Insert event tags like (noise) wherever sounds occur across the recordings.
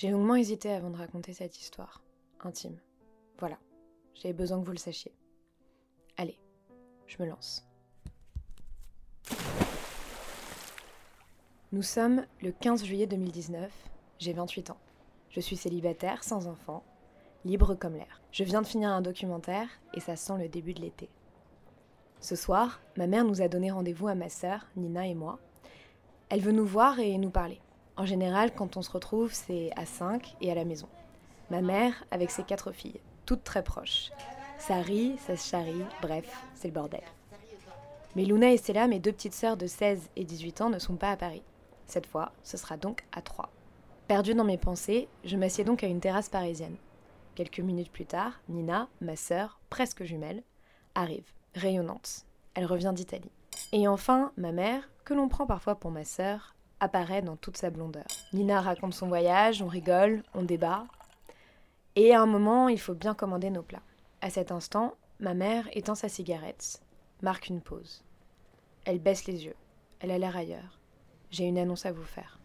J'ai longuement hésité avant de raconter cette histoire, intime. Voilà, j'avais besoin que vous le sachiez. Allez, je me lance. Nous sommes le 15 juillet 2019, j'ai 28 ans. Je suis célibataire, sans enfant, libre comme l'air. Je viens de finir un documentaire et ça sent le début de l'été. Ce soir, ma mère nous a donné rendez-vous à ma sœur, Nina et moi. Elle veut nous voir et nous parler. En général, quand on se retrouve, c'est à 5 et à la maison. Ma mère avec ses quatre filles, toutes très proches. Ça rit, ça se charrie, bref, c'est le bordel. Mais Luna et Stella, mes deux petites sœurs de 16 et 18 ans, ne sont pas à Paris. Cette fois, ce sera donc à 3. Perdue dans mes pensées, je m'assieds donc à une terrasse parisienne. Quelques minutes plus tard, Nina, ma sœur, presque jumelle, arrive, rayonnante. Elle revient d'Italie. Et enfin, ma mère, que l'on prend parfois pour ma sœur, apparaît dans toute sa blondeur. Nina raconte son voyage, on rigole, on débat. Et à un moment, il faut bien commander nos plats. À cet instant, ma mère étend sa cigarette, marque une pause. Elle baisse les yeux. Elle a l'air ailleurs. J'ai une annonce à vous faire.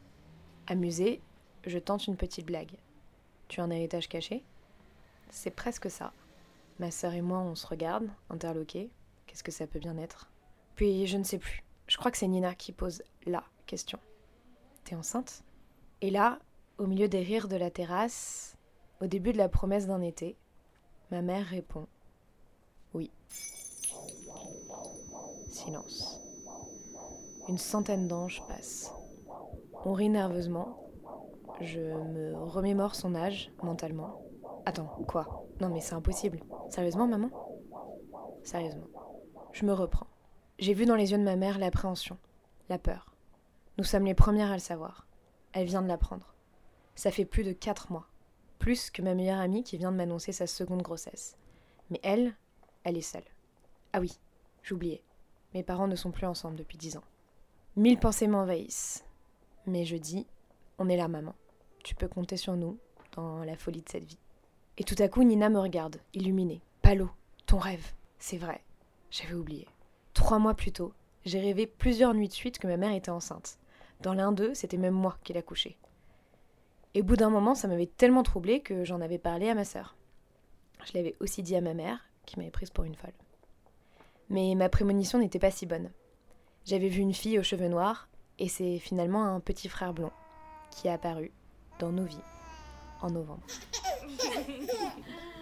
Amusée, je tente une petite blague. Tu as un héritage caché? C'est presque ça. Ma sœur et moi, on se regarde, interloqués. Qu'est-ce que ça peut bien être? Puis je ne sais plus. Je crois que c'est Nina qui pose la question. Enceinte Et là, au milieu des rires de la terrasse, au début de la promesse d'un été, ma mère répond Oui. Silence. Une centaine d'anges passent. On rit nerveusement. Je me remémore son âge mentalement. Attends, quoi? Non mais c'est impossible. Sérieusement, maman? Sérieusement. Je me reprends. J'ai vu dans les yeux de ma mère l'appréhension, la peur. Nous sommes les premières à le savoir. Elle vient de l'apprendre. Ça fait plus de quatre mois. Plus que ma meilleure amie qui vient de m'annoncer sa seconde grossesse. Mais elle, elle est seule. Ah oui, j'oubliais. Mes parents ne sont plus ensemble depuis dix ans. Mille pensées m'envahissent. Mais je dis, on est là, maman. Tu peux compter sur nous dans la folie de cette vie. Et tout à coup, Nina me regarde, illuminée. Palo, ton rêve. C'est vrai. J'avais oublié. Trois mois plus tôt, j'ai rêvé plusieurs nuits de suite que ma mère était enceinte. Dans l'un d'eux, c'était même moi qui l'accouchais. Et au bout d'un moment, ça m'avait tellement troublée que j'en avais parlé à ma sœur. Je l'avais aussi dit à ma mère, qui m'avait prise pour une folle. Mais ma prémonition n'était pas si bonne. J'avais vu une fille aux cheveux noirs, et c'est finalement un petit frère blond qui est apparu dans nos vies en novembre. (laughs)